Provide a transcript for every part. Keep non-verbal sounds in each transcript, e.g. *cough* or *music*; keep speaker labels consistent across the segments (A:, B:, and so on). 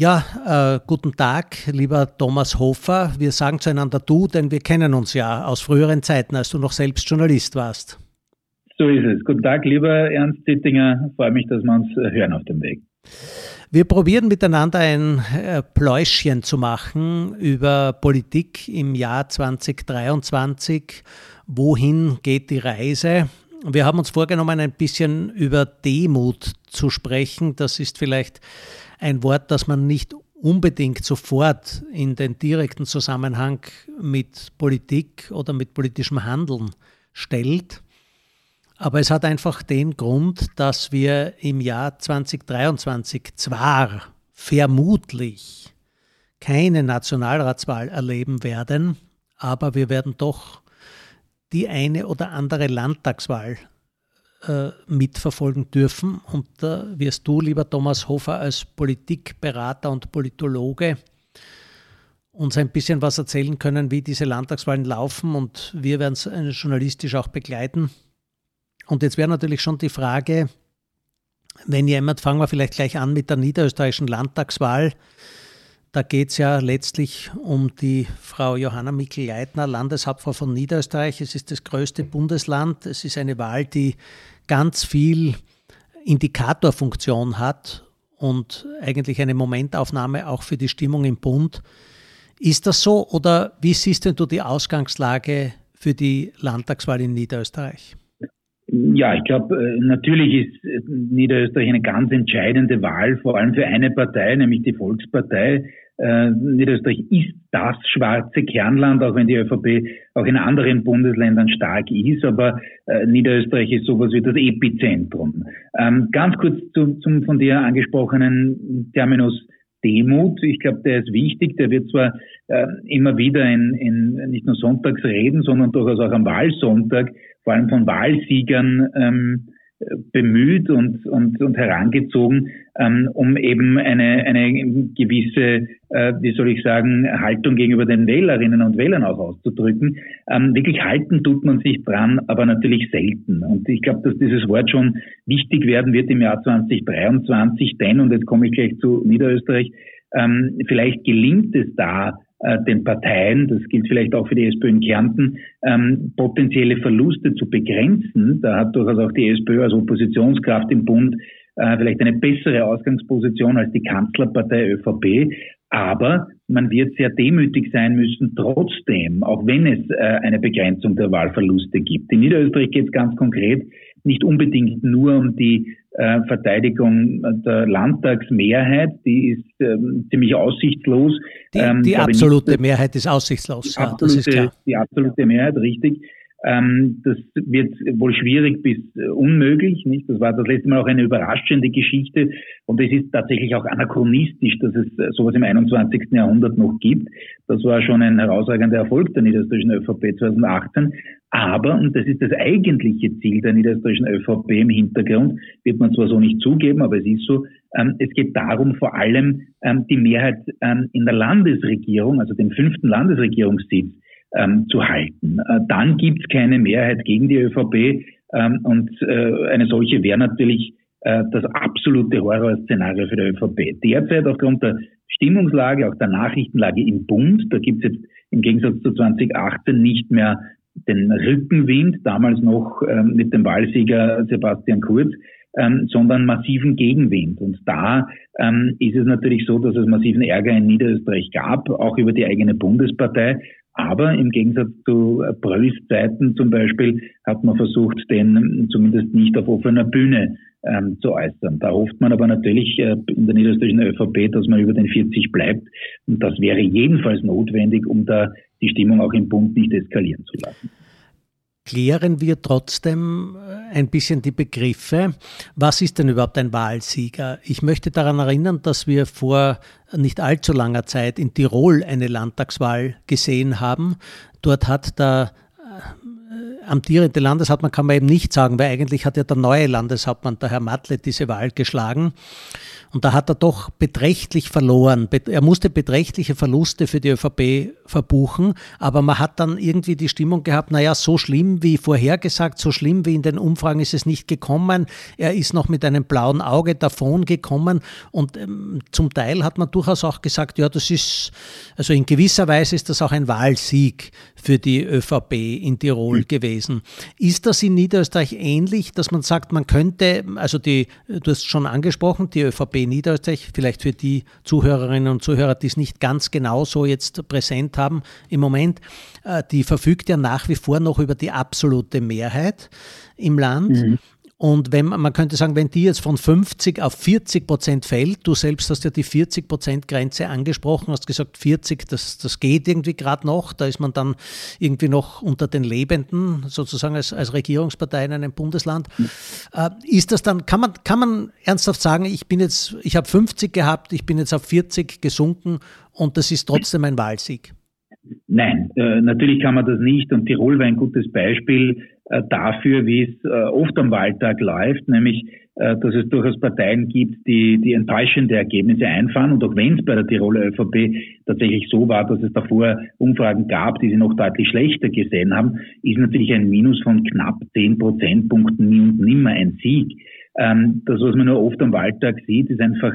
A: Ja, äh, guten Tag, lieber Thomas Hofer. Wir sagen zueinander du, denn wir kennen uns ja aus früheren Zeiten, als du noch selbst Journalist warst.
B: So ist es. Guten Tag, lieber Ernst Dittinger. Freue mich, dass wir uns äh, hören auf dem Weg.
A: Wir probieren miteinander ein äh, Pläuschchen zu machen über Politik im Jahr 2023. Wohin geht die Reise? Wir haben uns vorgenommen, ein bisschen über Demut zu sprechen. Das ist vielleicht ein Wort, das man nicht unbedingt sofort in den direkten Zusammenhang mit Politik oder mit politischem Handeln stellt. Aber es hat einfach den Grund, dass wir im Jahr 2023 zwar vermutlich keine Nationalratswahl erleben werden, aber wir werden doch die eine oder andere Landtagswahl äh, mitverfolgen dürfen. Und da wirst du, lieber Thomas Hofer, als Politikberater und Politologe uns ein bisschen was erzählen können, wie diese Landtagswahlen laufen. Und wir werden es äh, journalistisch auch begleiten. Und jetzt wäre natürlich schon die Frage, wenn jemand, fangen wir vielleicht gleich an mit der niederösterreichischen Landtagswahl. Da geht es ja letztlich um die Frau Johanna Mikl-Leitner, Landeshauptfrau von Niederösterreich. Es ist das größte Bundesland. Es ist eine Wahl, die ganz viel Indikatorfunktion hat und eigentlich eine Momentaufnahme auch für die Stimmung im Bund. Ist das so oder wie siehst denn du die Ausgangslage für die Landtagswahl in Niederösterreich?
B: Ja, ich glaube, äh, natürlich ist äh, Niederösterreich eine ganz entscheidende Wahl, vor allem für eine Partei, nämlich die Volkspartei. Äh, Niederösterreich ist das schwarze Kernland, auch wenn die ÖVP auch in anderen Bundesländern stark ist, aber Niederösterreich ist sowas wie das Epizentrum. Ähm, ganz kurz zu, zum von dir angesprochenen Terminus Demut. Ich glaube, der ist wichtig. Der wird zwar äh, immer wieder in, in nicht nur Sonntagsreden, sondern durchaus auch am Wahlsonntag vor allem von Wahlsiegern ähm, bemüht und, und, und herangezogen, ähm, um eben eine, eine gewisse, äh, wie soll ich sagen, Haltung gegenüber den Wählerinnen und Wählern auch auszudrücken. Ähm, wirklich halten tut man sich dran, aber natürlich selten. Und ich glaube, dass dieses Wort schon wichtig werden wird im Jahr 2023, denn, und jetzt komme ich gleich zu Niederösterreich, ähm, vielleicht gelingt es da, den Parteien, das gilt vielleicht auch für die SPÖ in Kärnten, ähm, potenzielle Verluste zu begrenzen. Da hat durchaus auch die SPÖ als Oppositionskraft im Bund äh, vielleicht eine bessere Ausgangsposition als die Kanzlerpartei ÖVP. Aber man wird sehr demütig sein müssen, trotzdem, auch wenn es äh, eine Begrenzung der Wahlverluste gibt. In Niederösterreich geht es ganz konkret nicht unbedingt nur um die äh, Verteidigung der Landtagsmehrheit, die ist ähm, ziemlich aussichtslos.
A: Die, ähm, die absolute nicht, Mehrheit ist aussichtslos,
B: ja, absolute, das ist klar. Die absolute Mehrheit, richtig. Ähm, das wird wohl schwierig bis äh, unmöglich, nicht? Das war das letzte Mal auch eine überraschende Geschichte und es ist tatsächlich auch anachronistisch, dass es äh, sowas im 21. Jahrhundert noch gibt. Das war schon ein herausragender Erfolg der niederösterreichischen ÖVP 2018. Aber, und das ist das eigentliche Ziel der niederösterreichischen ÖVP im Hintergrund, wird man zwar so nicht zugeben, aber es ist so, ähm, es geht darum, vor allem ähm, die Mehrheit ähm, in der Landesregierung, also den fünften Landesregierungssitz, ähm, zu halten. Äh, dann gibt es keine Mehrheit gegen die ÖVP ähm, und äh, eine solche wäre natürlich äh, das absolute Horrorszenario für die ÖVP. Derzeit aufgrund der Stimmungslage, auch der Nachrichtenlage im Bund, da gibt es jetzt im Gegensatz zu 2018 nicht mehr den Rückenwind, damals noch ähm, mit dem Wahlsieger Sebastian Kurz, ähm, sondern massiven Gegenwind. Und da ähm, ist es natürlich so, dass es massiven Ärger in Niederösterreich gab, auch über die eigene Bundespartei. Aber im Gegensatz zu Pröls Zeiten zum Beispiel hat man versucht, den zumindest nicht auf offener Bühne ähm, zu äußern. Da hofft man aber natürlich äh, in der niederösterreichischen ÖVP, dass man über den 40 bleibt. Und das wäre jedenfalls notwendig, um da die Stimmung auch im Bund nicht eskalieren zu lassen
A: klären wir trotzdem äh, ein bisschen die Begriffe. Was ist denn überhaupt ein Wahlsieger? Ich möchte daran erinnern, dass wir vor nicht allzu langer Zeit in Tirol eine Landtagswahl gesehen haben. Dort hat der amtierende Landeshauptmann kann man eben nicht sagen, weil eigentlich hat ja der neue Landeshauptmann, der Herr Matle, diese Wahl geschlagen. Und da hat er doch beträchtlich verloren. Er musste beträchtliche Verluste für die ÖVP verbuchen, aber man hat dann irgendwie die Stimmung gehabt, naja, so schlimm wie vorhergesagt, so schlimm wie in den Umfragen ist es nicht gekommen. Er ist noch mit einem blauen Auge davon gekommen und ähm, zum Teil hat man durchaus auch gesagt, ja, das ist, also in gewisser Weise ist das auch ein Wahlsieg für die ÖVP in Tirol mhm. gewesen. Ist das in Niederösterreich ähnlich, dass man sagt, man könnte, also die, du hast schon angesprochen, die ÖVP Niederösterreich, vielleicht für die Zuhörerinnen und Zuhörer, die es nicht ganz genau so jetzt präsent haben im Moment, äh, die verfügt ja nach wie vor noch über die absolute Mehrheit im Land. Mhm. Und wenn man könnte sagen, wenn die jetzt von 50 auf 40 Prozent fällt, du selbst hast ja die 40 Prozent Grenze angesprochen, hast gesagt 40, das, das geht irgendwie gerade noch, da ist man dann irgendwie noch unter den Lebenden, sozusagen als, als Regierungspartei in einem Bundesland. Äh, ist das dann, kann man, kann man ernsthaft sagen, ich bin jetzt, ich habe 50 gehabt, ich bin jetzt auf 40 gesunken und das ist trotzdem ein Wahlsieg?
B: Nein, äh, natürlich kann man das nicht und Tirol war ein gutes Beispiel dafür, wie es äh, oft am Wahltag läuft, nämlich äh, dass es durchaus Parteien gibt, die, die enttäuschende Ergebnisse einfahren. Und auch wenn es bei der Tiroler ÖVP tatsächlich so war, dass es davor Umfragen gab, die sie noch deutlich schlechter gesehen haben, ist natürlich ein Minus von knapp zehn Prozentpunkten nie und nimmer ein Sieg. Ähm, das, was man nur oft am Wahltag sieht, ist einfach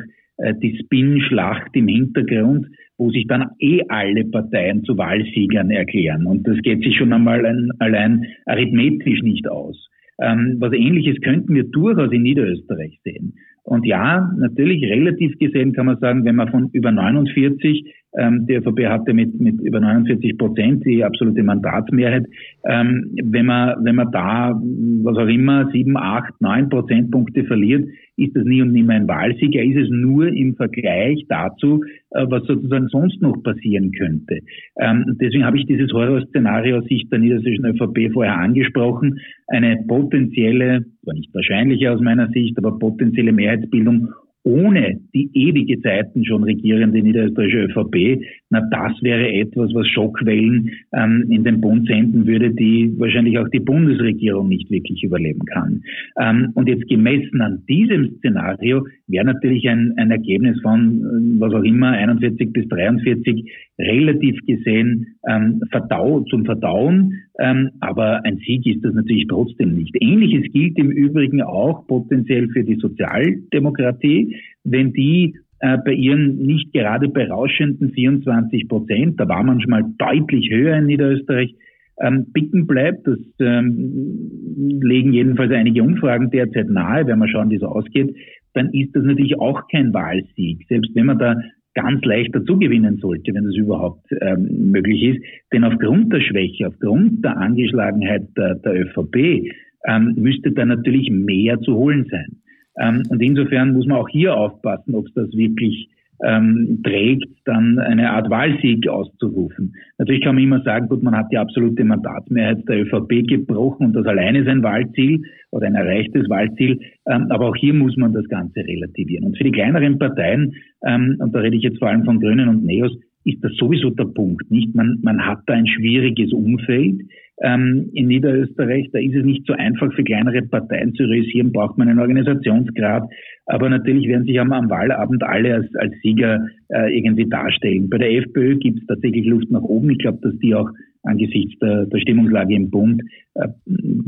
B: die Spin-Schlacht im Hintergrund, wo sich dann eh alle Parteien zu Wahlsiegern erklären. Und das geht sich schon einmal ein, allein arithmetisch nicht aus. Ähm, was Ähnliches könnten wir durchaus in Niederösterreich sehen. Und ja, natürlich relativ gesehen kann man sagen, wenn man von über 49 ähm, die ÖVP hatte mit, mit über 49 Prozent die absolute Mandatsmehrheit. Ähm, wenn man, wenn man da, was auch immer, sieben, acht, neun Prozentpunkte verliert, ist das nie und nimmer ein Wahlsieg. Er ist es nur im Vergleich dazu, äh, was sozusagen sonst noch passieren könnte. Ähm, deswegen habe ich dieses Horrorszenario aus Sicht der niedersächsischen ÖVP vorher angesprochen. Eine potenzielle, zwar nicht wahrscheinliche aus meiner Sicht, aber potenzielle Mehrheitsbildung ohne die ewige Zeiten schon regierende niederösterreichische ÖVP, na das wäre etwas, was Schockwellen ähm, in den Bund senden würde, die wahrscheinlich auch die Bundesregierung nicht wirklich überleben kann. Ähm, und jetzt gemessen an diesem Szenario wäre natürlich ein, ein Ergebnis von, äh, was auch immer, 41 bis 43 relativ gesehen ähm, verdau zum Verdauen, ähm, aber ein Sieg ist das natürlich trotzdem nicht. Ähnliches gilt im Übrigen auch potenziell für die Sozialdemokratie, wenn die äh, bei ihren nicht gerade berauschenden 24 Prozent, da war man schon mal deutlich höher in Niederösterreich, ähm, bicken bleibt. Das ähm, legen jedenfalls einige Umfragen derzeit nahe, wenn man schauen, wie es ausgeht, dann ist das natürlich auch kein Wahlsieg. Selbst wenn man da ganz leicht dazu gewinnen sollte, wenn das überhaupt ähm, möglich ist. Denn aufgrund der Schwäche, aufgrund der Angeschlagenheit der, der ÖVP ähm, müsste da natürlich mehr zu holen sein. Ähm, und insofern muss man auch hier aufpassen, ob es das wirklich ähm, trägt, dann eine Art Wahlsieg auszurufen. Natürlich kann man immer sagen, gut, man hat die absolute Mandatsmehrheit der ÖVP gebrochen und das alleine ist ein Wahlziel oder ein erreichtes Wahlziel. Ähm, aber auch hier muss man das Ganze relativieren. Und für die kleineren Parteien, ähm, und da rede ich jetzt vor allem von Grünen und Neos, ist das sowieso der Punkt. Nicht, man, man hat da ein schwieriges Umfeld ähm, in Niederösterreich. Da ist es nicht so einfach für kleinere Parteien zu realisieren, braucht man einen Organisationsgrad. Aber natürlich werden sich am, am Wahlabend alle als, als Sieger äh, irgendwie darstellen. Bei der FPÖ gibt es tatsächlich Luft nach oben. Ich glaube, dass die auch angesichts der, der Stimmungslage im Bund äh,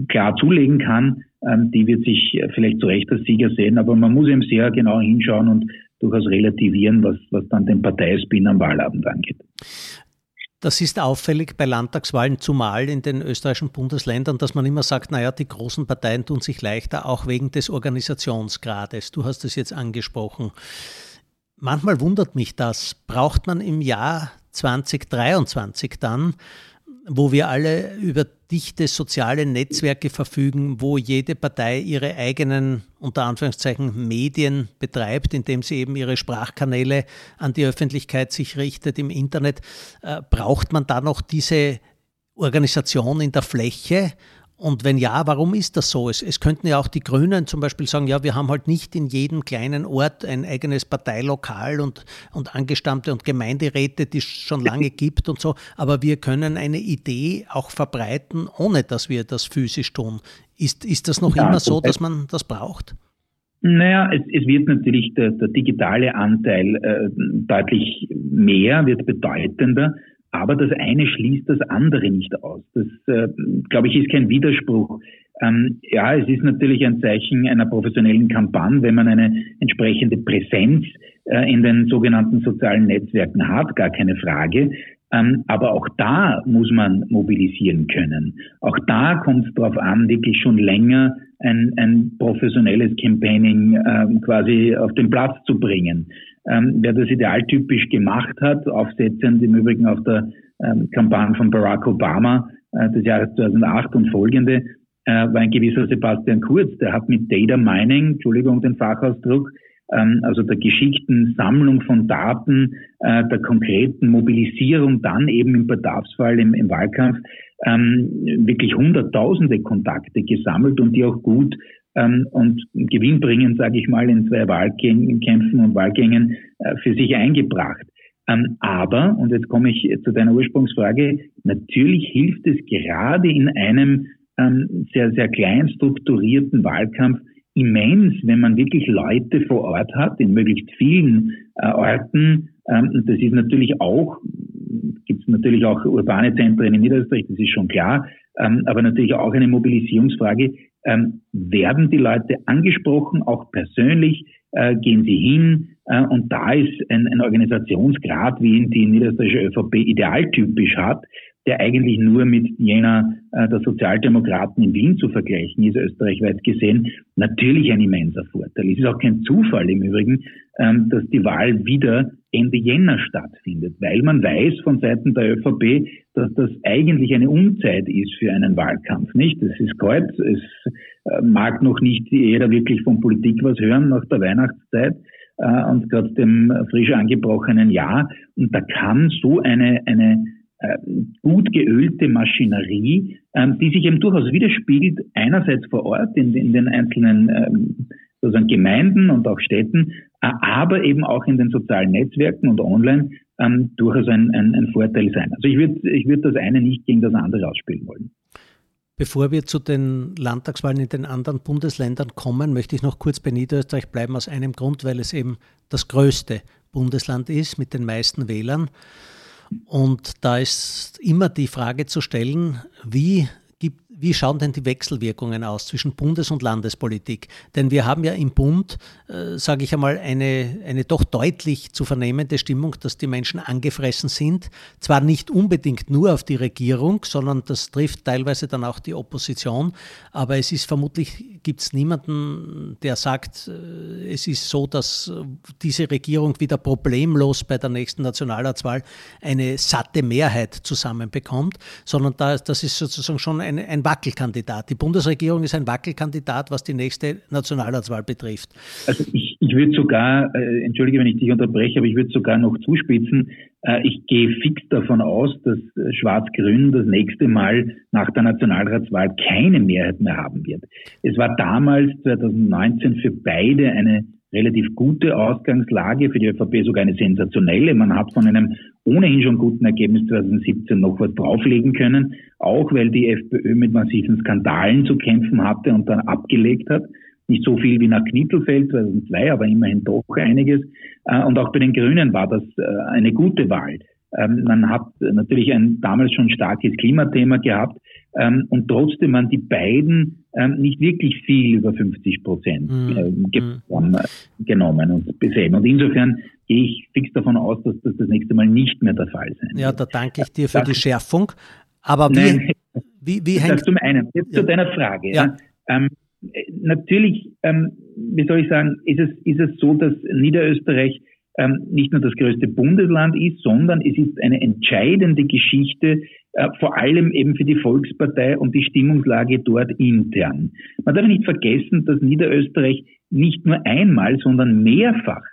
B: klar zulegen kann. Ähm, die wird sich vielleicht zu Recht als Sieger sehen, aber man muss eben sehr genau hinschauen und durchaus relativieren, was, was dann den Parteispin am Wahlabend angeht.
A: Das ist auffällig bei Landtagswahlen, zumal in den österreichischen Bundesländern, dass man immer sagt, naja, die großen Parteien tun sich leichter, auch wegen des Organisationsgrades. Du hast es jetzt angesprochen. Manchmal wundert mich das. Braucht man im Jahr 2023 dann wo wir alle über dichte soziale Netzwerke verfügen, wo jede Partei ihre eigenen, unter Anführungszeichen, Medien betreibt, indem sie eben ihre Sprachkanäle an die Öffentlichkeit sich richtet im Internet, äh, braucht man da noch diese Organisation in der Fläche Und wenn ja, warum ist das so? Es, es, könnten ja auch die Grünen zum Beispiel sagen, ja, wir haben halt nicht in jedem kleinen Ort ein eigenes Parteilokal und, und Angestammte und Gemeinderäte, die es schon *laughs* lange gibt und so, aber wir können eine Idee auch verbreiten, ohne dass wir das physisch tun. Ist, ist das noch ja, immer so, dass man das braucht?
B: Naja, es, es wird natürlich der, der digitale Anteil äh, deutlich mehr, wird bedeutender. Aber das eine schließt das andere nicht aus. Das, äh, glaube ich, ist kein Widerspruch. Ähm, ja, es ist natürlich ein Zeichen einer professionellen Kampagne, wenn man eine entsprechende Präsenz äh, in den sogenannten sozialen Netzwerken hat, gar keine Frage. Ähm, aber auch da muss man mobilisieren können. Auch da kommt es darauf an, wirklich schon länger ein, ein professionelles Campaigning ähm, quasi auf den Platz zu bringen. Ähm, wer das idealtypisch gemacht hat, aufsetzend im Übrigen auf der ähm, Kampagne von Barack Obama äh, des Jahres 2008 und folgende, äh, war ein gewisser Sebastian Kurz, der hat mit Data Mining, Entschuldigung den Fachausdruck, ähm, also der geschickten Sammlung von Daten, äh, der konkreten Mobilisierung dann eben im Bedarfsfall im, im Wahlkampf ähm, wirklich hunderttausende Kontakte gesammelt und die auch gut ähm, und gewinnbringend, sage ich mal, in zwei Wahlkämpfen und Wahlgängen äh, für sich eingebracht. Ähm, aber, und jetzt komme ich zu deiner Ursprungsfrage, natürlich hilft es gerade in einem ähm, sehr, sehr klein strukturierten Wahlkampf immens, wenn man wirklich Leute vor Ort hat, in möglichst vielen äh, Orten. Ähm, das ist natürlich auch, gibt es natürlich auch urbane Zentren in Niederösterreich, das ist schon klar, ähm, aber natürlich auch eine Mobilisierungsfrage, ähm, werden die Leute angesprochen, auch persönlich, äh, gehen sie hin. Äh, und da ist ein, ein Organisationsgrad, wie ihn die niederösterreichische ÖVP idealtypisch hat, der eigentlich nur mit jener äh, der Sozialdemokraten in Wien zu vergleichen ist, österreichweit gesehen, natürlich ein immenser Vorteil. Es ist auch kein Zufall im Übrigen, ähm, dass die Wahl wieder Ende Jänner stattfindet, weil man weiß von Seiten der ÖVP, dass das eigentlich eine Unzeit ist für einen Wahlkampf, nicht? Es ist kalt, es äh, mag noch nicht jeder wirklich von Politik was hören nach der Weihnachtszeit äh, und gerade dem frisch angebrochenen Jahr. Und da kann so eine, eine gut geölte Maschinerie, ähm, die sich eben durchaus widerspiegelt, einerseits vor Ort in, in den einzelnen ähm, sozusagen Gemeinden und auch Städten, äh, aber eben auch in den sozialen Netzwerken und online ähm, durchaus ein, ein, ein Vorteil sein. Also ich würde ich würd das eine nicht gegen das andere ausspielen wollen.
A: Bevor wir zu den Landtagswahlen in den anderen Bundesländern kommen, möchte ich noch kurz bei Niederösterreich bleiben, aus einem Grund, weil es eben das größte Bundesland ist mit den meisten Wählern. Und da ist immer die Frage zu stellen, wie wie schauen denn die Wechselwirkungen aus zwischen Bundes- und Landespolitik? Denn wir haben ja im Bund, äh, sage ich einmal, eine, eine doch deutlich zu vernehmende Stimmung, dass die Menschen angefressen sind. Zwar nicht unbedingt nur auf die Regierung, sondern das trifft teilweise dann auch die Opposition. Aber es ist vermutlich, gibt es niemanden, der sagt, äh, es ist so, dass diese Regierung wieder problemlos bei der nächsten Nationalratswahl eine satte Mehrheit zusammenbekommt, sondern da, das ist sozusagen schon ein, ein Wackelkandidat. Die Bundesregierung ist ein Wackelkandidat, was die nächste Nationalratswahl betrifft.
B: Also ich, ich würde sogar, äh, entschuldige, wenn ich dich unterbreche, aber ich würde sogar noch zuspitzen. Äh, ich gehe fix davon aus, dass Schwarz-Grün das nächste Mal nach der Nationalratswahl keine Mehrheit mehr haben wird. Es war damals 2019 für beide eine relativ gute Ausgangslage, für die ÖVP sogar eine sensationelle. Man hat von einem ohnehin schon guten Ergebnis 2017 noch was drauflegen können, auch weil die FPÖ mit massiven Skandalen zu kämpfen hatte und dann abgelegt hat. Nicht so viel wie nach Knittelfeld 2002, aber immerhin doch einiges. Äh, und auch bei den Grünen war das äh, eine gute Wahl. Ähm, man hat natürlich ein damals schon starkes Klimathema gehabt ähm, und trotzdem waren die beiden ähm, nicht wirklich viel über 50 Prozent mhm. genommen und besehen. Und insofern gehe ich fix davon aus, dass das das nächste Mal nicht mehr der Fall sein wird.
A: Ja, da danke ich dir für das die Schärfung. Aber wie, Nein,
B: wie, wie hängt... Das zum einen. Jetzt ja. zu deiner Frage. Ja. Ähm, natürlich, ähm, wie soll ich sagen, ist es, ist es so, dass Niederösterreich ähm, nicht nur das größte Bundesland ist, sondern es ist eine entscheidende Geschichte, äh, vor allem eben für die Volkspartei und die Stimmungslage dort intern. Man darf nicht vergessen, dass Niederösterreich nicht nur einmal, sondern mehrfach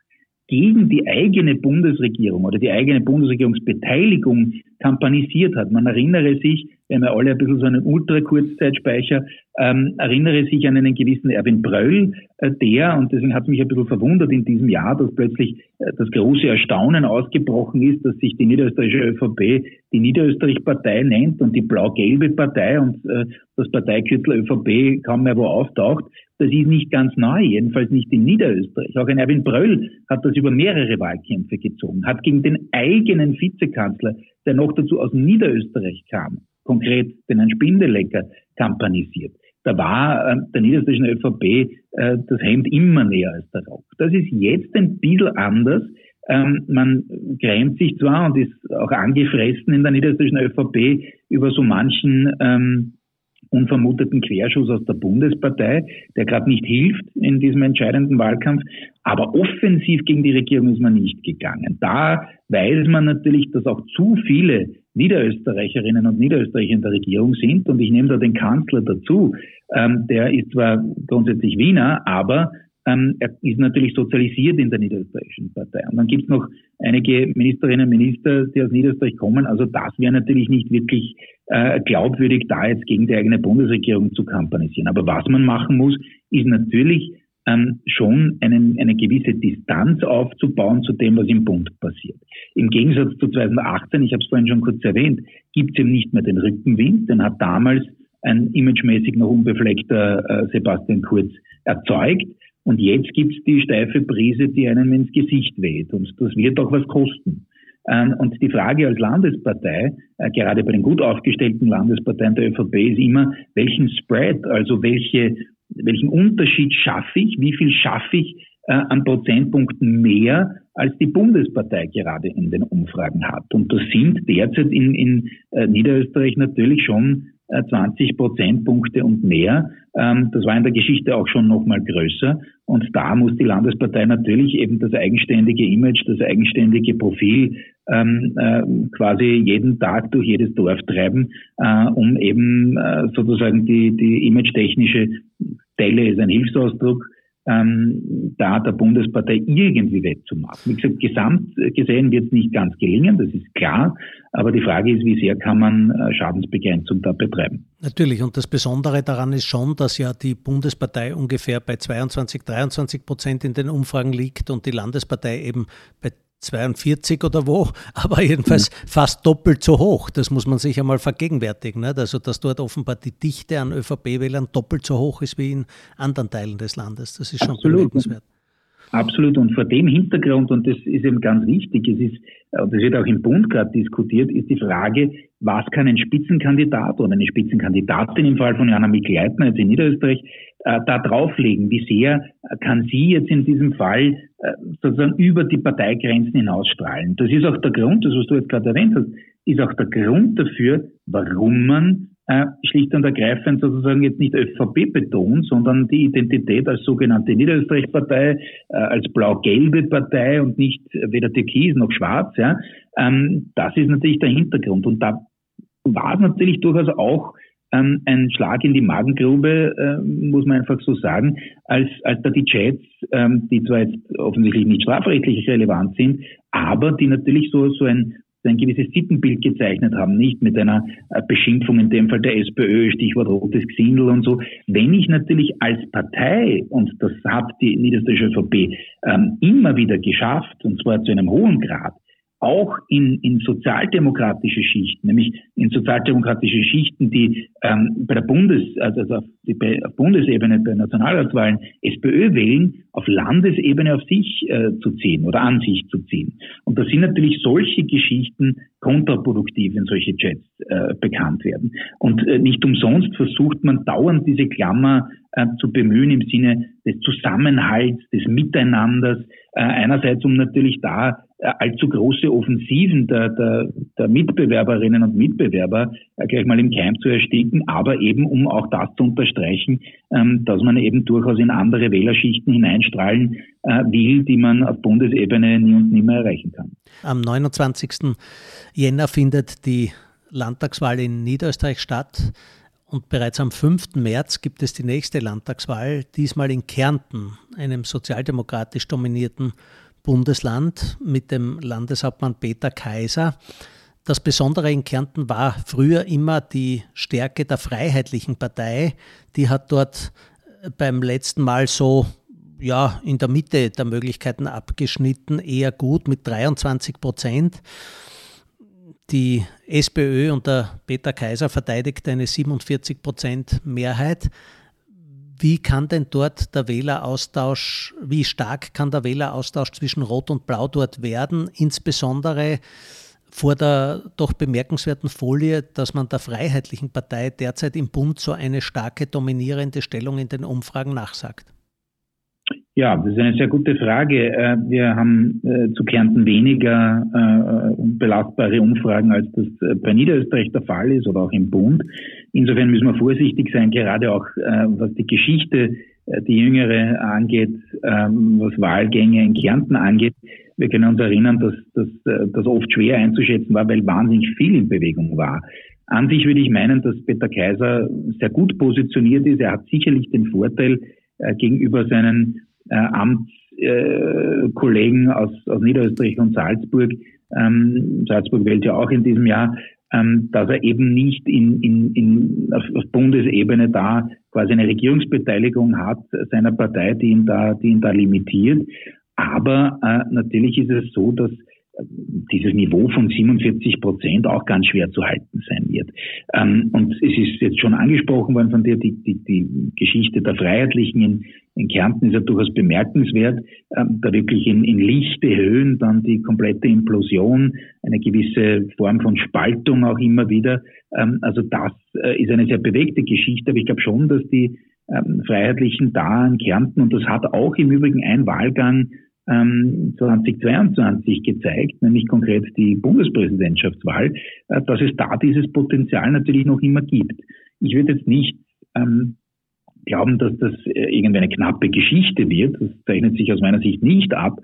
B: gegen die eigene Bundesregierung oder die eigene Bundesregierungsbeteiligung kampanisiert hat. Man erinnere sich, wir haben ja alle ein bisschen so einen Ultra-Kurzzeitspeicher, ähm, erinnere sich an einen gewissen Erwin Bröll, äh, der, und deswegen hat es mich ein bisschen verwundert in diesem Jahr, dass plötzlich äh, das große Erstaunen ausgebrochen ist, dass sich die niederösterreichische ÖVP die Niederösterreich-Partei nennt und die blau-gelbe Partei und äh, das Parteikürtel ÖVP kaum mehr wo auftaucht. Das ist nicht ganz neu, jedenfalls nicht in Niederösterreich. Auch ein Erwin Bröll hat das über mehrere Wahlkämpfe gezogen, hat gegen den eigenen Vizekanzler, der noch dazu aus Niederösterreich kam, konkret den Herrn Spindelecker, kampanisiert. Da war äh, der niederösterreichischen ÖVP äh, das Hemd immer näher als der Rock. Das ist jetzt ein bisschen anders. Ähm, man grämt sich zwar und ist auch angefressen in der niederösterreichischen ÖVP über so manchen ähm, unvermuteten Querschuss aus der Bundespartei, der gerade nicht hilft in diesem entscheidenden Wahlkampf. Aber offensiv gegen die Regierung ist man nicht gegangen. Da weiß man natürlich, dass auch zu viele Niederösterreicherinnen und Niederösterreicher in der Regierung sind. Und ich nehme da den Kanzler dazu. Ähm, der ist zwar grundsätzlich Wiener, aber ähm, er ist natürlich sozialisiert in der niederösterreichischen Partei. Und dann gibt es noch einige Ministerinnen und Minister, die aus Niederösterreich kommen. Also das wäre natürlich nicht wirklich äh, glaubwürdig, da jetzt gegen die eigene Bundesregierung zu kampanisieren. Aber was man machen muss, ist natürlich ähm, schon einen, eine gewisse Distanz aufzubauen zu dem, was im Bund passiert. Im Gegensatz zu 2018, ich habe es vorhin schon kurz erwähnt, gibt es eben nicht mehr den Rückenwind, den hat damals ein imagemäßig noch unbefleckter äh, Sebastian Kurz erzeugt. Und jetzt gibt es die steife Brise, die einem ins Gesicht weht. Und das wird auch was kosten. Ähm, und die Frage als Landespartei, äh, gerade bei den gut aufgestellten Landesparteien der ÖVP, ist immer, welchen Spread, also welche, welchen Unterschied schaffe ich, wie viel schaffe ich äh, an Prozentpunkten mehr, als die Bundespartei gerade in den Umfragen hat. Und das sind derzeit in, in äh, Niederösterreich natürlich schon 20 Prozentpunkte und mehr. Ähm, das war in der Geschichte auch schon noch mal größer. Und da muss die Landespartei natürlich eben das eigenständige Image, das eigenständige Profil ähm, äh, quasi jeden Tag durch jedes Dorf treiben, äh, um eben äh, sozusagen die, die image-technische Stelle ist ein Hilfsausdruck, ähm, da der Bundespartei irgendwie wettzumachen. Wie gesagt, gesamt gesehen wird es nicht ganz gelingen, das ist klar, aber die Frage ist, wie sehr kann man äh, Schadensbegrenzung da betreiben.
A: Natürlich, und das Besondere daran ist schon, dass ja die Bundespartei ungefähr bei 22, 23 Prozent in den Umfragen liegt und die Landespartei eben bei 42 oder wo, *laughs* aber jedenfalls mhm. fast doppelt so hoch. Das muss man sich einmal vergegenwärtigen. Nicht? Also, dass dort offenbar die Dichte an ÖVP-Wählern doppelt so hoch ist wie in anderen Teilen des Landes. Das ist schon bemerkenswert.
B: Absolut. Und vor dem Hintergrund, und das ist eben ganz wichtig, es ist, das wird auch im Bund gerade diskutiert, ist die Frage, was kann ein Spitzenkandidat oder eine Spitzenkandidatin im Fall von Jana Mikl-Leitner jetzt in Niederösterreich äh, da drauflegen? Wie sehr kann sie jetzt in diesem Fall äh, sozusagen über die Parteigrenzen hinausstrahlen? Das ist auch der Grund, das was du jetzt gerade erwähnt hast, ist auch der Grund dafür, warum man äh, schlicht und ergreifend sozusagen jetzt nicht ÖVP betont, sondern die Identität als sogenannte Niederösterreich-Partei, äh, als blau-gelbe Partei und nicht weder türkis noch schwarz. Ja. Ähm, das ist natürlich der Hintergrund. Und da war es natürlich durchaus auch ähm, ein Schlag in die Magengrube, äh, muss man einfach so sagen, als, als da die Chats, ähm, die zwar jetzt offensichtlich nicht strafrechtlich relevant sind, aber die natürlich so, so ein ein gewisses Sittenbild gezeichnet haben, nicht mit einer äh, Beschimpfung in dem Fall der SPÖ, Stichwort rotes Gesindel und so. Wenn ich natürlich als Partei, und das hat die niederösterreichische ÖVP ähm, immer wieder geschafft, und zwar zu einem hohen Grad, auch in, in sozialdemokratische Schichten, nämlich in sozialdemokratische Schichten, die ähm, bei der Bundes, also auf, die, auf Bundesebene bei Nationalratswahlen SPÖ wählen, auf Landesebene auf sich äh, zu ziehen oder an sich zu ziehen. Und da sind natürlich solche Geschichten kontraproduktiv, wenn solche Chats äh, bekannt werden. Und äh, nicht umsonst versucht man dauernd diese Klammer äh, zu bemühen im Sinne des Zusammenhalts, des Miteinanders, äh, einerseits um natürlich da äh, allzu große Offensiven der, der, der Mitbewerberinnen und Mitbewerber äh, gleich mal im Keim zu ersticken, aber eben um auch das zu unterstreichen, ähm, dass man eben durchaus in andere Wählerschichten hineinstrahlen äh, will, die man auf Bundesebene nie und nimmer erreichen kann.
A: Am 29. Jänner findet die Landtagswahl in Niederösterreich statt. Und bereits am 5. März gibt es die nächste Landtagswahl, diesmal in Kärnten, einem sozialdemokratisch dominierten Bundesland mit dem Landeshauptmann Peter Kaiser. Das Besondere in Kärnten war früher immer die Stärke der Freiheitlichen Partei. Die hat dort beim letzten Mal so ja, in der Mitte der Möglichkeiten abgeschnitten, eher gut mit 23 Prozent. Die SPÖ unter Peter Kaiser verteidigt eine 47 Prozent Mehrheit. Wie kann denn dort der Wähleraustausch, wie stark kann der Wähleraustausch zwischen Rot und Blau dort werden, insbesondere vor der doch bemerkenswerten Folie, dass man der Freiheitlichen Partei derzeit im Bund so eine starke dominierende Stellung in den Umfragen nachsagt?
B: Ja, das ist eine sehr gute Frage. Äh, wir haben äh, zu Kärnten weniger äh, belastbare Umfragen, als das bei Niederösterreich der Fall ist oder auch im Bund. Insofern müssen wir vorsichtig sein, gerade auch was die Geschichte, die jüngere angeht, ähm, was Wahlgänge in Kärnten angeht. Wir können uns erinnern, dass das oft schwer einzuschätzen war, weil wahnsinnig viel in Bewegung war. An sich würde ich meinen, dass Peter Kaiser sehr gut positioniert ist. Er hat sicherlich den Vorteil gegenüber seinen äh, Amtskollegen aus, aus Niederösterreich und Salzburg. Ähm, Salzburg wählt ja auch in diesem Jahr, ähm, dass er eben nicht in, in, in, auf, auf Bundesebene da quasi eine Regierungsbeteiligung hat seiner Partei, die ihn da, die ihn da limitiert. Aber äh, natürlich ist es so, dass dieses Niveau von 47 Prozent auch ganz schwer zu halten sein wird. Ähm, und es ist jetzt schon angesprochen worden von dir, die, die, die Geschichte der Freiheitlichen in, in Kärnten ist ja durchaus bemerkenswert, ähm, da wirklich in, in lichte Höhen dann die komplette Implosion, eine gewisse Form von Spaltung auch immer wieder. Ähm, also das äh, ist eine sehr bewegte Geschichte, aber ich glaube schon, dass die Freiheitlichen da in Kärnten, und das hat auch im Übrigen ein Wahlgang 2022 ähm, gezeigt, nämlich konkret die Bundespräsidentschaftswahl, äh, dass es da dieses Potenzial natürlich noch immer gibt. Ich würde jetzt nicht ähm, glauben, dass das äh, irgendwie eine knappe Geschichte wird. Das zeichnet sich aus meiner Sicht nicht ab.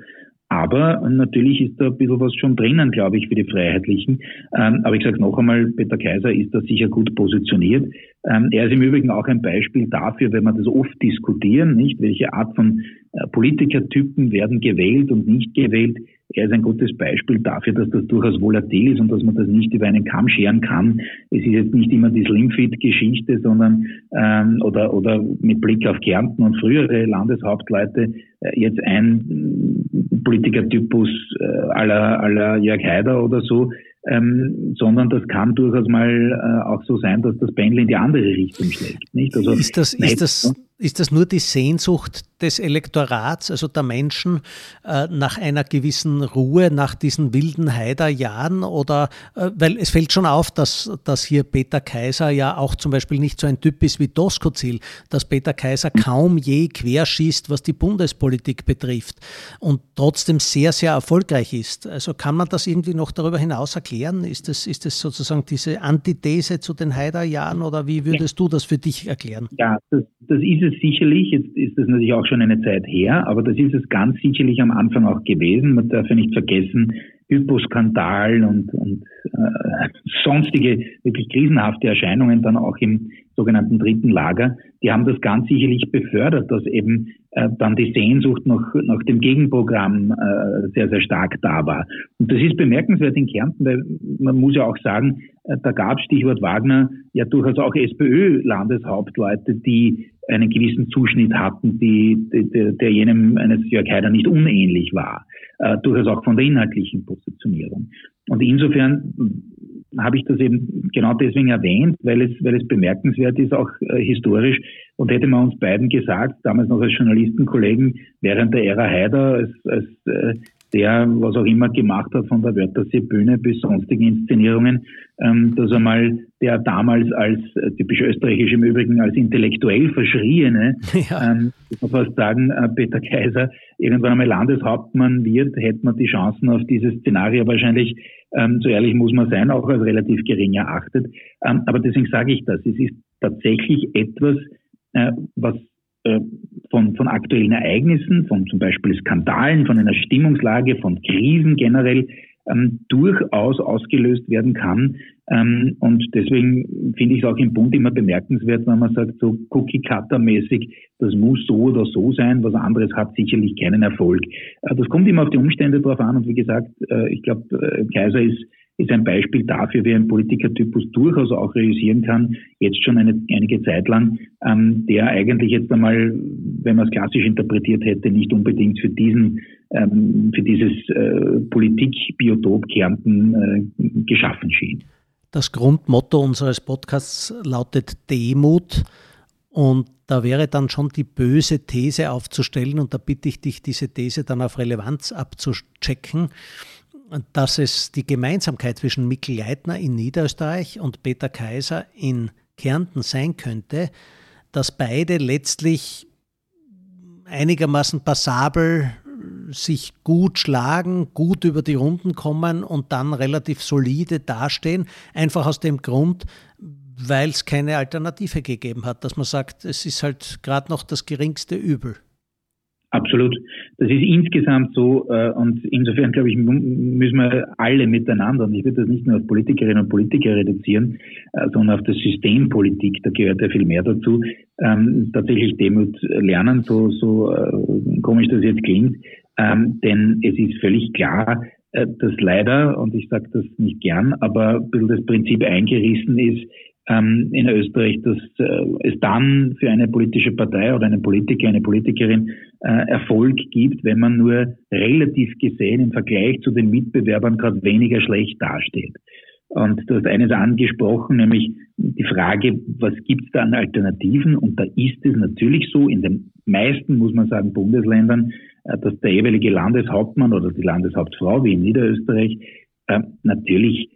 B: Aber natürlich ist da ein bisschen was schon drinnen, glaube ich, für die Freiheitlichen. Ähm, aber ich sage noch einmal, Peter Kaiser ist da sicher gut positioniert. Ähm, er ist im Übrigen auch ein Beispiel dafür, wenn wir das oft diskutieren, nicht, welche Art von äh, Politikertypen werden gewählt und nicht gewählt. Er ist ein gutes Beispiel dafür, dass das durchaus volatil ist und dass man das nicht über einen Kamm scheren kann. Es ist jetzt nicht immer die Slimfit-Geschichte, sondern ähm, oder oder mit Blick auf Kärnten und frühere Landeshauptleute äh, jetzt ein Politikertypus äh, aller aller Jörg Haider oder so, ähm, sondern das kann durchaus mal äh, auch so sein, dass das Pendel in die andere Richtung schlägt. Nicht?
A: Also, ist das, ist das, ist das nur die Sehnsucht des Elektorats, also der Menschen, äh, nach einer gewissen Ruhe, nach diesen wilden Heiderjahren? Oder, äh, weil es fällt schon auf, dass, dass hier Peter Kaiser ja auch zum Beispiel nicht so ein Typ ist wie Doskozil, dass Peter Kaiser kaum je querschießt, was die Bundespolitik betrifft und trotzdem sehr, sehr erfolgreich ist. Also kann man das irgendwie noch darüber hinaus erklären? Ist das, ist das sozusagen diese Antithese zu den Heiderjahren oder wie würdest ja. du das für dich erklären?
B: Ja, das, das ist es sicherlich. Jetzt ist das natürlich auch schon eine Zeit her, aber das ist es ganz sicherlich am Anfang auch gewesen. Man darf ja nicht vergessen, Hyposkandal und, und äh, sonstige wirklich krisenhafte Erscheinungen dann auch im sogenannten dritten Lager, die haben das ganz sicherlich befördert, dass eben äh, dann die Sehnsucht nach, nach dem Gegenprogramm äh, sehr, sehr stark da war. Und das ist bemerkenswert in Kärnten, weil man muss ja auch sagen, äh, da gab Stichwort Wagner ja durchaus auch SPÖ-Landeshauptleute, die einen gewissen Zuschnitt hatten, die, die, der jenem eines Jörg Haider nicht unähnlich war, äh, durchaus auch von der inhaltlichen Positionierung. Und insofern habe ich das eben genau deswegen erwähnt, weil es, weil es bemerkenswert ist, auch äh, historisch. Und hätte man uns beiden gesagt, damals noch als Journalistenkollegen, während der Ära Haider, als, als äh, der, was auch immer gemacht hat, von der Wörthersee Bühne bis sonstigen Inszenierungen, ähm, dass er mal der damals als äh, typisch österreichisch im Übrigen als intellektuell verschriene, *laughs* ja. ähm, ich muss fast sagen, äh, Peter Kaiser irgendwann einmal Landeshauptmann wird, hätte man die Chancen auf dieses Szenario wahrscheinlich, ähm, so ehrlich muss man sein, auch als relativ gering erachtet. Ähm, aber deswegen sage ich das. Es ist tatsächlich etwas, äh, was von, von aktuellen Ereignissen, von zum Beispiel Skandalen, von einer Stimmungslage, von Krisen generell ähm, durchaus ausgelöst werden kann. Ähm, und deswegen finde ich es auch im Bund immer bemerkenswert, wenn man sagt, so Cookie-Cutter-mäßig, das muss so oder so sein, was anderes hat sicherlich keinen Erfolg. Äh, das kommt immer auf die Umstände drauf an und wie gesagt, äh, ich glaube, äh, Kaiser ist ist ein Beispiel dafür, wie ein Politikertypus durchaus auch realisieren kann, jetzt schon eine, einige Zeit lang, ähm, der eigentlich jetzt einmal, wenn man es klassisch interpretiert hätte, nicht unbedingt für diesen, ähm, für dieses äh, Politikbiotop Kärnten äh, geschaffen schien.
A: Das Grundmotto unseres Podcasts lautet Demut. Und da wäre dann schon die böse These aufzustellen, und da bitte ich dich, diese These dann auf Relevanz abzuchecken dass es die Gemeinsamkeit zwischen Mikkel Leitner in Niederösterreich und Peter Kaiser in Kärnten sein könnte, dass beide letztlich einigermaßen passabel sich gut schlagen, gut über die Runden kommen und dann relativ solide dastehen, einfach aus dem Grund, weil es keine Alternative gegeben hat, dass man sagt, es ist halt gerade noch das geringste Übel.
B: Absolut. Das ist insgesamt so äh, und insofern glaube ich, müssen wir alle miteinander, und ich würde das nicht nur auf Politikerinnen und Politiker reduzieren, äh, sondern auf das Systempolitik, da gehört ja viel mehr dazu, ähm, tatsächlich Demut lernen, so, so äh, komisch das jetzt klingt. Ähm, denn es ist völlig klar, äh, dass leider, und ich sage das nicht gern, aber ein bisschen das Prinzip eingerissen ist, ähm, in Österreich, dass äh, es dann für eine politische Partei oder einen Politiker, eine Politikerin äh, Erfolg gibt, wenn man nur relativ gesehen im Vergleich zu den Mitbewerbern gerade weniger schlecht dasteht. Und du hast eines angesprochen, nämlich die Frage, was gibt es da an Alternativen? Und da ist es natürlich so, in den meisten, muss man sagen, Bundesländern, äh, dass der jeweilige Landeshauptmann oder die Landeshauptfrau, wie in Niederösterreich, äh, natürlich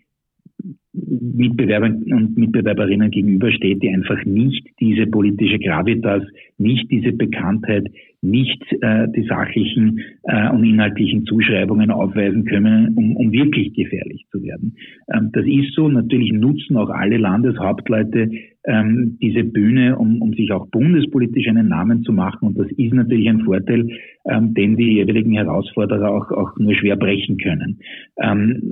B: Mitbewerbern und Mitbewerberinnen gegenübersteht, die einfach nicht diese politische Gravitas, nicht diese Bekanntheit, nicht äh, die sachlichen äh, und inhaltlichen Zuschreibungen aufweisen können, um, um wirklich gefährlich zu werden. Ähm, das ist so. Natürlich nutzen auch alle Landeshauptleute ähm, diese Bühne, um, um sich auch bundespolitisch einen Namen zu machen. Und das ist natürlich ein Vorteil, ähm, den die jeweiligen Herausforderer auch, auch nur schwer brechen können. Ähm,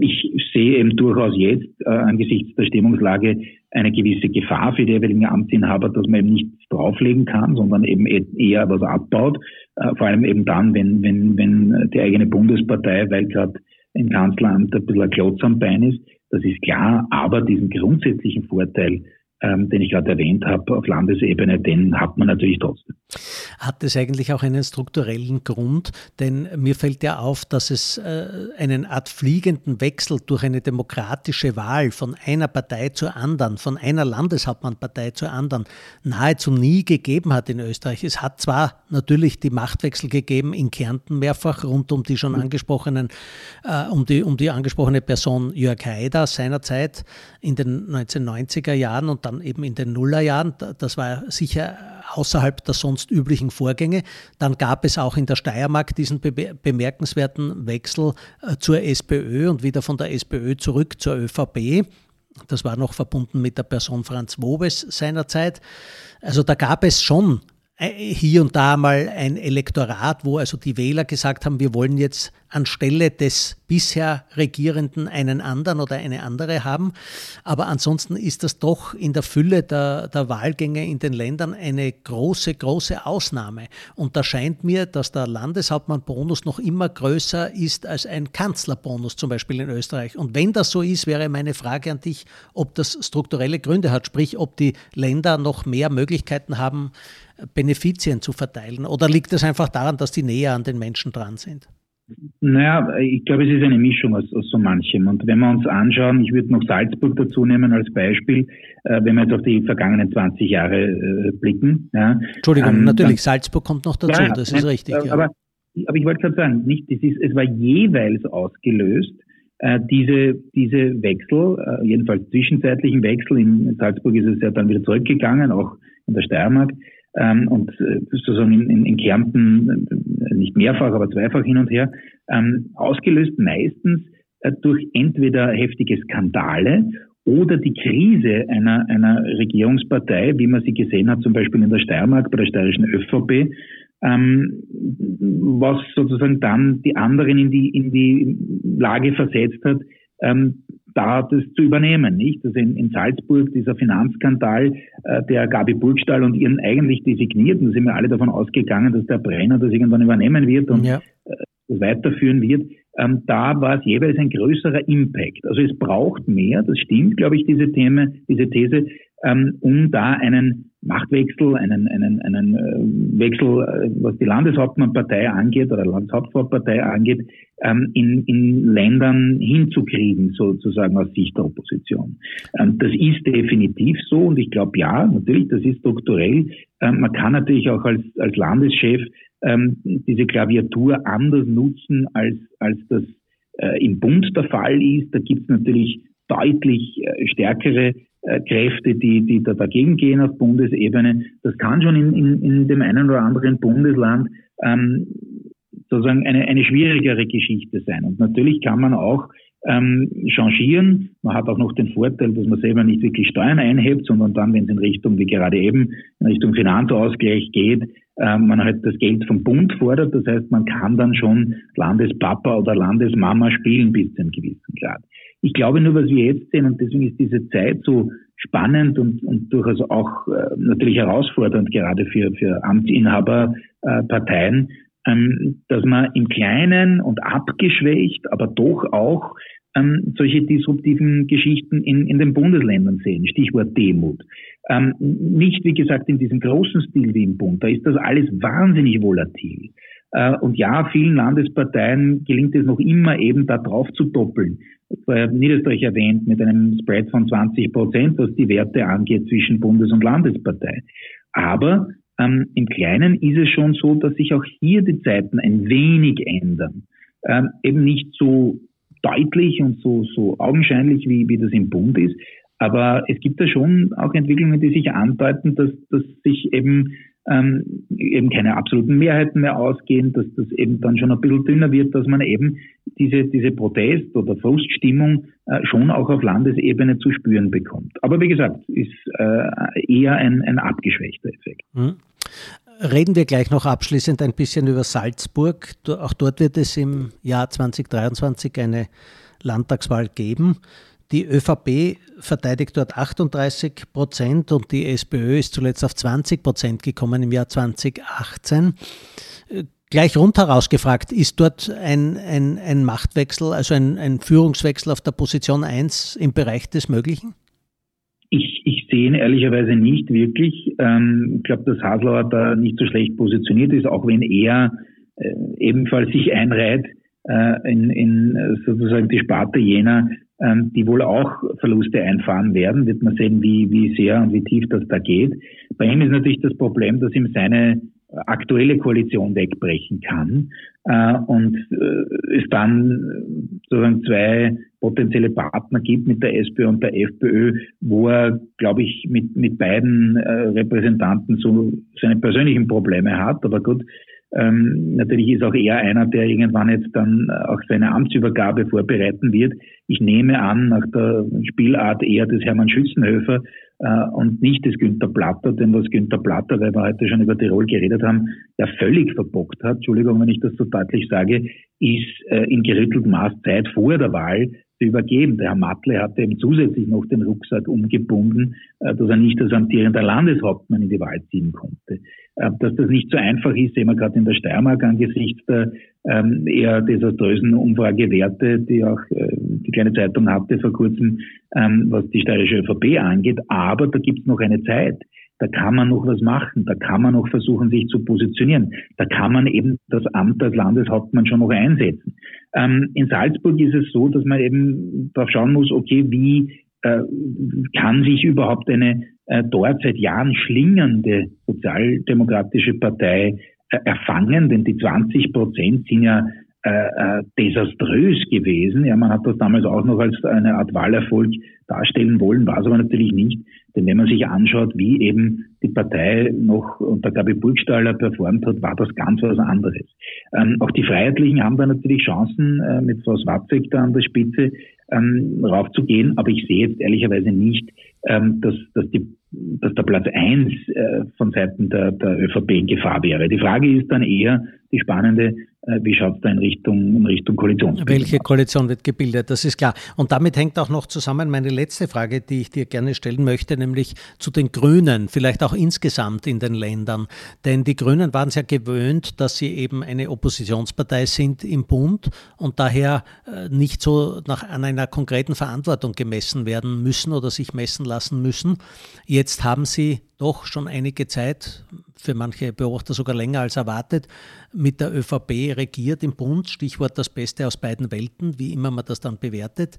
B: ich sehe eben durchaus jetzt äh, angesichts der Stimmungslage eine gewisse Gefahr für die jeweiligen Amtsinhaber, dass man eben nichts drauflegen kann, sondern eben eher was abbaut. Äh, vor allem eben dann, wenn, wenn, wenn die eigene Bundespartei, weil gerade im Kanzleramt ein bisschen ein Klotz am Bein ist, das ist klar, aber diesen grundsätzlichen Vorteil, ähm, den ich gerade erwähnt habe, auf Landesebene, den hat man natürlich trotzdem.
A: Hat es eigentlich auch einen strukturellen Grund? Denn mir fällt ja auf, dass es äh, einen Art fliegenden Wechsel durch eine demokratische Wahl von einer Partei zur anderen, von einer Landeshauptmannpartei zur anderen, nahezu nie gegeben hat in Österreich. Es hat zwar natürlich die Machtwechsel gegeben in Kärnten mehrfach rund um die schon angesprochenen, äh, um, die, um die angesprochene Person Jörg Haider seinerzeit in den 1990er Jahren und dann dann eben in den Nullerjahren. Das war sicher außerhalb der sonst üblichen Vorgänge. Dann gab es auch in der Steiermark diesen bemerkenswerten Wechsel äh, zur SPÖ und wieder von der SPÖ zurück zur ÖVP. Das war noch verbunden mit der Person Franz Wobes seinerzeit. Also da gab es schon äh, hier und da mal ein Elektorat, wo also die Wähler gesagt haben, wir wollen jetzt anstelle des bisher Regierenden einen anderen oder eine andere haben. Aber ansonsten ist das doch in der Fülle der, der Wahlgänge in den Ländern eine große, große Ausnahme. Und da scheint mir, dass der Landeshauptmannbonus noch immer größer ist als ein Kanzlerbonus zum Beispiel in Österreich. Und wenn das so ist, wäre meine Frage an dich, ob das strukturelle Gründe hat, sprich ob die Länder noch mehr Möglichkeiten haben, Benefizien zu verteilen? Oder liegt es einfach daran, dass die näher an den Menschen dran sind?
B: Naja, ich glaube, es ist eine Mischung aus, aus so manchem. Und wenn wir uns anschauen, ich würde noch Salzburg dazu nehmen als Beispiel, äh, wenn wir jetzt auf die vergangenen 20 Jahre äh, blicken. Ja,
A: Entschuldigung, ähm, natürlich, dann, Salzburg kommt noch dazu, ja, das ist nein, richtig.
B: Ja. Aber, aber ich wollte gerade sagen, nicht, das ist, es war jeweils ausgelöst, äh, diese, diese Wechsel, äh, jedenfalls zwischenzeitlichen Wechsel, in Salzburg ist es ja dann wieder zurückgegangen, auch in der Steiermark, ähm, und äh, sozusagen in, in, in Kärnten äh, nicht mehrfach, aber zweifach hin und her, ähm, ausgelöst meistens äh, durch entweder heftige Skandale oder die Krise einer, einer Regierungspartei, wie man sie gesehen hat, zum Beispiel in der Steiermark bei der steirischen ÖVP, ähm, was sozusagen dann die anderen in die, in die Lage versetzt hat, ähm, da das zu übernehmen, nicht? Also in, in Salzburg dieser Finanzskandal, äh, der Gabi Burgstall und ihren eigentlich designierten, da sind wir alle davon ausgegangen, dass der Brenner das irgendwann übernehmen wird und ja. äh, weiterführen wird. Ähm, da war es jeweils ein größerer Impact. Also es braucht mehr, das stimmt, glaube ich, diese Thema, diese These, ähm, um da einen Machtwechsel, einen, einen, einen äh, Wechsel, äh, was die Landeshauptmannpartei angeht oder Landeshauptfraupartei angeht, ähm, in, in Ländern hinzukriegen, sozusagen aus Sicht der Opposition. Ähm, das ist definitiv so und ich glaube, ja, natürlich, das ist strukturell. Man kann natürlich auch als, als Landeschef diese Klaviatur anders nutzen, als, als das äh, im Bund der Fall ist. Da gibt es natürlich deutlich stärkere Kräfte, die, die da dagegen gehen auf Bundesebene. Das kann schon in, in, in dem einen oder anderen Bundesland ähm, sozusagen eine, eine schwierigere Geschichte sein. Und natürlich kann man auch ähm, changieren. Man hat auch noch den Vorteil, dass man selber nicht wirklich Steuern einhebt, sondern dann, wenn es in Richtung, wie gerade eben, in Richtung Finanzausgleich geht, äh, man halt das Geld vom Bund fordert. Das heißt, man kann dann schon Landespapa oder Landesmama spielen bis zu einem gewissen Grad. Ich glaube nur, was wir jetzt sehen, und deswegen ist diese Zeit so spannend und, und durchaus auch äh, natürlich herausfordernd, gerade für, für Amtsinhaberparteien, äh, ähm, dass man im Kleinen und abgeschwächt, aber doch auch ähm, solche disruptiven Geschichten in, in den Bundesländern sehen. Stichwort Demut. Ähm, nicht, wie gesagt, in diesem großen Stil wie im Bund. Da ist das alles wahnsinnig volatil. Äh, und ja, vielen Landesparteien gelingt es noch immer eben da drauf zu doppeln. Niederösterreich erwähnt, mit einem Spread von 20 Prozent, was die Werte angeht zwischen Bundes- und Landespartei. Aber ähm, im Kleinen ist es schon so, dass sich auch hier die Zeiten ein wenig ändern. Ähm, eben nicht so deutlich und so, so augenscheinlich, wie, wie das im Bund ist. Aber es gibt da schon auch Entwicklungen, die sich andeuten, dass, dass sich eben ähm, eben keine absoluten Mehrheiten mehr ausgehen, dass das eben dann schon ein bisschen dünner wird, dass man eben diese, diese Protest- oder Fruststimmung äh, schon auch auf Landesebene zu spüren bekommt. Aber wie gesagt, ist äh, eher ein, ein abgeschwächter Effekt.
A: Mhm. Reden wir gleich noch abschließend ein bisschen über Salzburg. Auch dort wird es im Jahr 2023 eine Landtagswahl geben. Die ÖVP verteidigt dort 38 Prozent und die SPÖ ist zuletzt auf 20 Prozent gekommen im Jahr 2018. Gleich rundheraus gefragt, ist dort ein, ein, ein Machtwechsel, also ein, ein Führungswechsel auf der Position 1 im Bereich des Möglichen?
B: Ich, ich sehe ihn ehrlicherweise nicht wirklich. Ähm, ich glaube, dass Haslauer da nicht so schlecht positioniert ist, auch wenn er äh, ebenfalls sich einreiht äh, in, in sozusagen die Sparte jener, die wohl auch Verluste einfahren werden. Wird man sehen, wie, wie sehr und wie tief das da geht. Bei ihm ist natürlich das Problem, dass ihm seine aktuelle Koalition wegbrechen kann äh, und äh, es dann sozusagen zwei potenzielle Partner gibt mit der SPÖ und der FPÖ, wo er, glaube ich, mit, mit beiden äh, Repräsentanten so seine persönlichen Probleme hat. Aber gut, ähm, natürlich ist auch er einer, der irgendwann jetzt dann auch seine Amtsübergabe vorbereiten wird. Ich nehme an, nach der Spielart eher des Hermann Schützenhöfer äh, und nicht des Günter Platter, denn was Günter Platter, weil wir heute schon über Tirol geredet haben, ja völlig verbockt hat, Entschuldigung, wenn ich das so deutlich sage, ist äh, in gerütteltem Maß Zeit vor der Wahl zu übergeben. Der Herr Matle hatte eben zusätzlich noch den Rucksack umgebunden, äh, dass er nicht als amtierender Landeshauptmann in die Wahl ziehen konnte. Äh, dass das nicht so einfach ist, sehen wir gerade in der Steiermark angesichts der ähm, eher desaströsen Umfragewerte, die auch äh, die kleine Zeitung hatte vor kurzem, ähm, was die steirische ÖVP angeht. Aber da gibt es noch eine Zeit. Da kann man noch was machen, da kann man noch versuchen, sich zu positionieren. Da kann man eben das Amt als Landeshauptmann schon noch einsetzen. Ähm, in Salzburg ist es so, dass man eben darauf schauen muss, okay, wie äh, kann sich überhaupt eine dort seit Jahren schlingernde sozialdemokratische Partei äh, erfangen, denn die 20 Prozent sind ja äh, äh, desaströs gewesen. Ja, man hat das damals auch noch als eine Art Wahlerfolg darstellen wollen, war es aber natürlich nicht. Denn wenn man sich anschaut, wie eben die Partei noch unter Gabi Burgstaller performt hat, war das ganz was anderes. Ähm, auch die Freiheitlichen haben da natürlich Chancen, äh, mit Frau Swatzek da an der Spitze ähm, raufzugehen, aber ich sehe jetzt ehrlicherweise nicht, ähm, dass, dass die dass der Platz eins äh, von Seiten der, der ÖVP in Gefahr wäre. Die Frage ist dann eher die spannende, äh, wie schaut es da in Richtung, in Richtung Koalition?
A: Welche Koalition wird gebildet? Das ist klar. Und damit hängt auch noch zusammen meine letzte Frage, die ich dir gerne stellen möchte, nämlich zu den Grünen, vielleicht auch insgesamt in den Ländern. Denn die Grünen waren es ja gewöhnt, dass sie eben eine Oppositionspartei sind im Bund und daher äh, nicht so nach, an einer konkreten Verantwortung gemessen werden müssen oder sich messen lassen müssen. Jetzt haben sie doch schon einige Zeit, für manche Beobachter sogar länger als erwartet, mit der ÖVP regiert im Bund. Stichwort das Beste aus beiden Welten, wie immer man das dann bewertet.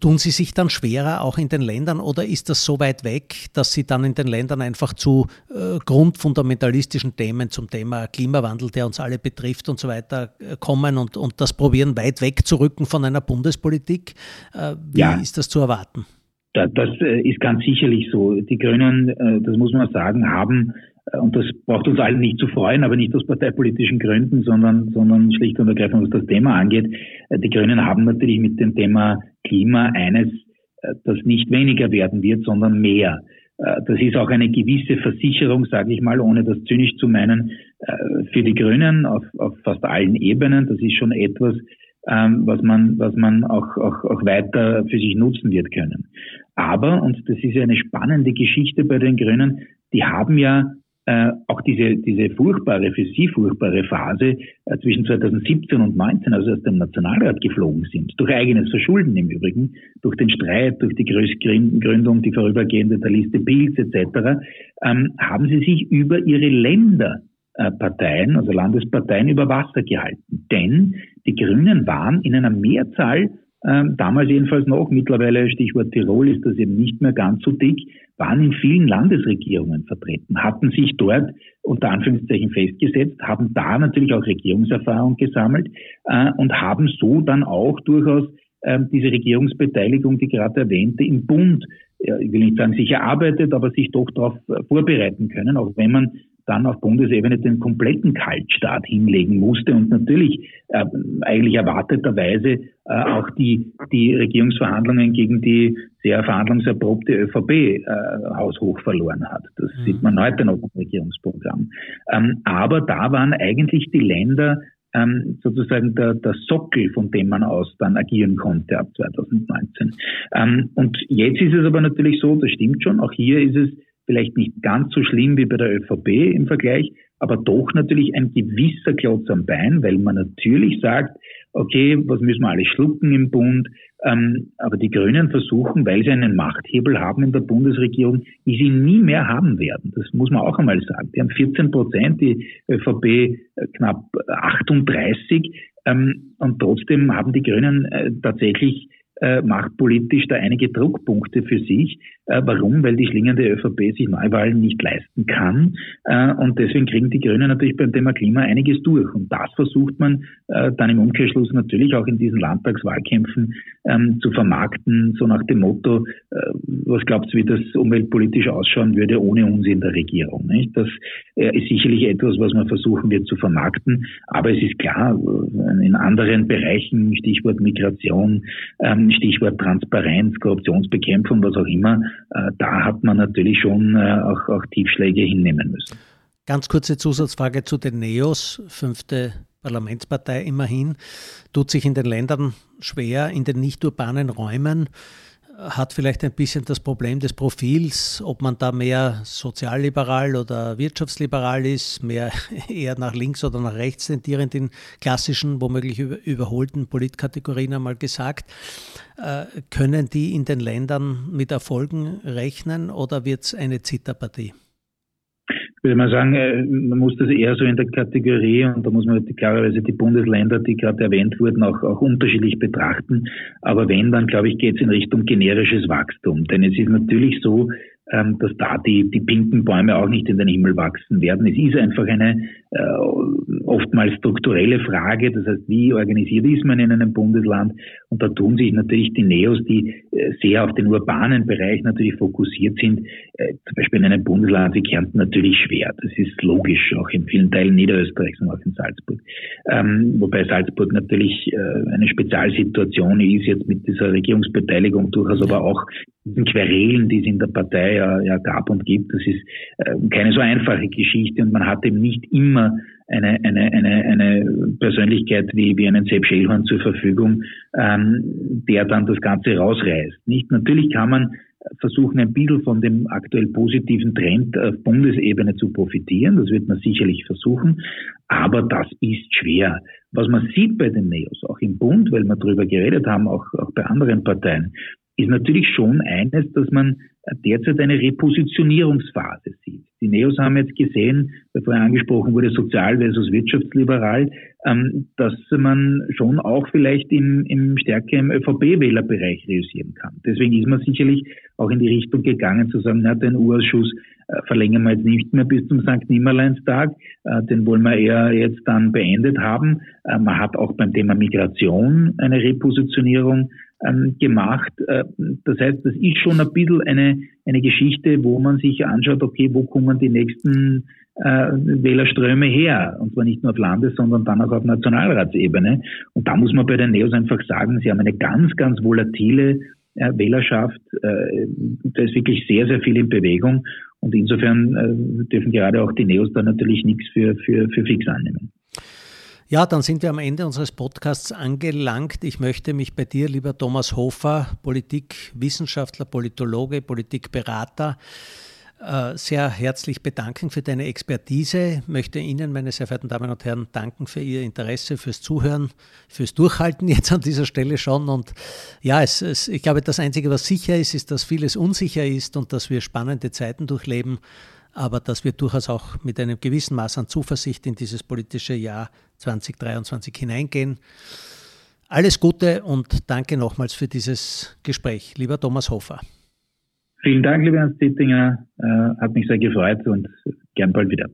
A: Tun Sie sich dann schwerer auch in den Ländern oder ist das so weit weg, dass Sie dann in den Ländern einfach zu äh, grundfundamentalistischen Themen zum Thema Klimawandel, der uns alle betrifft und so weiter äh, kommen und, und das probieren weit wegzurücken von einer Bundespolitik? Äh, wie ja. ist das zu erwarten?
B: Das äh, ist ganz sicherlich so. Die Grünen, äh, das muss man sagen, haben, äh, und das braucht uns allen nicht zu freuen, aber nicht aus parteipolitischen Gründen, sondern, sondern schlicht und ergreifend, was das Thema angeht. Die Grünen haben natürlich mit dem Thema Klima eines, das nicht weniger werden wird, sondern mehr. Das ist auch eine gewisse Versicherung, sage ich mal, ohne das zynisch zu meinen, für die Grünen auf, auf fast allen Ebenen. Das ist schon etwas, ähm, was man, was man auch, auch, auch weiter für sich nutzen wird können. Aber, und das ist ja eine spannende Geschichte bei den Grünen, die haben ja äh, auch diese, diese furchtbare, für sie furchtbare Phase äh, zwischen 2017 und 19, also aus dem Nationalrat geflogen sind, durch eigenes Verschulden im Übrigen, durch den Streit, durch die Gründung, die vorübergehende der Liste Pilz etc., ähm, haben sie sich über ihre Länder äh, Parteien, also Landesparteien, über Wasser gehalten. Denn die Grünen waren in einer Mehrzahl, äh, damals jedenfalls noch, mittlerweile Stichwort Tirol ist das eben nicht mehr ganz so dick, waren in vielen Landesregierungen vertreten, hatten sich dort unter Anführungszeichen festgesetzt, haben da natürlich auch Regierungserfahrung gesammelt äh, und haben so dann auch durchaus äh, diese Regierungsbeteiligung, die gerade erwähnte, im Bund, ja, ich will nicht sagen sich erarbeitet, aber sich doch darauf vorbereiten können, auch wenn man dann auf Bundesebene den kompletten Kaltstart hinlegen musste und natürlich äh, eigentlich erwarteterweise äh, auch die, die Regierungsverhandlungen gegen die sehr verhandlungserprobte ÖVP äh, haushoch verloren hat. Das mhm. sieht man heute noch im Regierungsprogramm. Ähm, aber da waren eigentlich die Länder ähm, sozusagen der, der Sockel, von dem man aus dann agieren konnte ab 2019. Ähm, und jetzt ist es aber natürlich so, das stimmt schon, auch hier ist es vielleicht nicht ganz so schlimm wie bei der ÖVP im Vergleich, aber doch natürlich ein gewisser Klotz am Bein, weil man natürlich sagt, okay, was müssen wir alles schlucken im Bund? Ähm, aber die Grünen versuchen, weil sie einen Machthebel haben in der Bundesregierung, die sie nie mehr haben werden. Das muss man auch einmal sagen. Die haben 14 Prozent, die ÖVP äh, knapp 38. Ähm, und trotzdem haben die Grünen äh, tatsächlich äh, machtpolitisch da einige Druckpunkte für sich. Äh, warum? Weil die schlingende ÖVP sich Neuwahlen nicht leisten kann. Äh, und deswegen kriegen die Grünen natürlich beim Thema Klima einiges durch. Und das versucht man äh, dann im Umkehrschluss natürlich auch in diesen Landtagswahlkämpfen ähm, zu vermarkten, so nach dem Motto, äh, was glaubt ihr, wie das umweltpolitisch ausschauen würde ohne uns in der Regierung? Nicht? Das äh, ist sicherlich etwas, was man versuchen wird zu vermarkten. Aber es ist klar, in anderen Bereichen, Stichwort Migration, ähm, Stichwort Transparenz, Korruptionsbekämpfung, was auch immer, äh, da hat man natürlich schon äh, auch, auch Tiefschläge hinnehmen müssen.
A: Ganz kurze Zusatzfrage zu den Neos, fünfte Parlamentspartei immerhin, tut sich in den Ländern schwer, in den nicht urbanen Räumen hat vielleicht ein bisschen das Problem des Profils, ob man da mehr sozialliberal oder wirtschaftsliberal ist, mehr *laughs* eher nach links oder nach rechts tendierend in klassischen, womöglich überholten Politkategorien einmal gesagt. Äh, können die in den Ländern mit Erfolgen rechnen oder wird es eine Zitterpartie?
B: Würde man sagen, äh, man muss das eher so in der Kategorie, und da muss man klarerweise die Bundesländer, die gerade erwähnt wurden, auch, auch unterschiedlich betrachten. Aber wenn, dann glaube ich, geht es in Richtung generisches Wachstum. Denn es ist natürlich so, ähm, dass da die, die pinken Bäume auch nicht in den Himmel wachsen werden. Es ist einfach eine äh, oftmals strukturelle Frage. Das heißt, wie organisiert ist man in einem Bundesland? Und da tun sich natürlich die Neos, die äh, sehr auf den urbanen Bereich natürlich fokussiert sind, äh, zum Beispiel in einem Bundesland wie Kärnten natürlich schwer. Das ist logisch, auch in vielen Teilen Niederösterreichs und auch in Salzburg. Ähm, wobei Salzburg natürlich äh, eine Spezialsituation ist jetzt mit dieser Regierungsbeteiligung durchaus, aber auch diesen Querelen, die es in der Partei ja, ja gab und gibt. Das ist äh, keine so einfache Geschichte und man hat eben nicht immer eine, eine, eine, eine Persönlichkeit wie, wie einen Sepp Schellhorn zur Verfügung, ähm, der dann das Ganze rausreißt. Nicht? Natürlich kann man versuchen, ein bisschen von dem aktuell positiven Trend auf Bundesebene zu profitieren. Das wird man sicherlich versuchen. Aber das ist schwer. Was man sieht bei den Neos, auch im Bund, weil wir darüber geredet haben, auch, auch bei anderen Parteien, ist natürlich schon eines, dass man derzeit eine Repositionierungsphase sieht. Die Neos haben jetzt gesehen, weil vorher angesprochen wurde, sozial versus wirtschaftsliberal, ähm, dass man schon auch vielleicht im, im stärker im ÖVP-Wählerbereich realisieren kann. Deswegen ist man sicherlich auch in die Richtung gegangen zu sagen, na, den U-Ausschuss äh, verlängern wir jetzt nicht mehr bis zum St. Nimmerleinstag, äh, den wollen wir eher jetzt dann beendet haben. Äh, man hat auch beim Thema Migration eine Repositionierung ähm, gemacht. Äh, das heißt, das ist schon ein bisschen eine, eine Geschichte, wo man sich anschaut, okay, wo kommen die nächsten äh, Wählerströme her? Und zwar nicht nur auf Landes-, sondern dann auch auf Nationalratsebene. Und da muss man bei den Neos einfach sagen, sie haben eine ganz, ganz volatile äh, Wählerschaft. Äh, da ist wirklich sehr, sehr viel in Bewegung. Und insofern äh, dürfen gerade auch die Neos da natürlich nichts für, für, für fix annehmen.
A: Ja, dann sind wir am Ende unseres Podcasts angelangt. Ich möchte mich bei dir, lieber Thomas Hofer, Politikwissenschaftler, Politologe, Politikberater, äh, sehr herzlich bedanken für deine Expertise. Möchte Ihnen, meine sehr verehrten Damen und Herren, danken für Ihr Interesse, fürs Zuhören, fürs Durchhalten *laughs* jetzt an dieser Stelle schon. Und ja, es, es, ich glaube, das Einzige, was sicher ist, ist, dass vieles unsicher ist und dass wir spannende Zeiten durchleben aber dass wir durchaus auch mit einem gewissen Maß an Zuversicht in dieses politische Jahr 2023 hineingehen. Alles Gute und danke nochmals für dieses Gespräch, lieber Thomas Hofer.
B: Vielen Dank, lieber Hans Zittinger. Äh, hat mich sehr gefreut und gern bald wieder.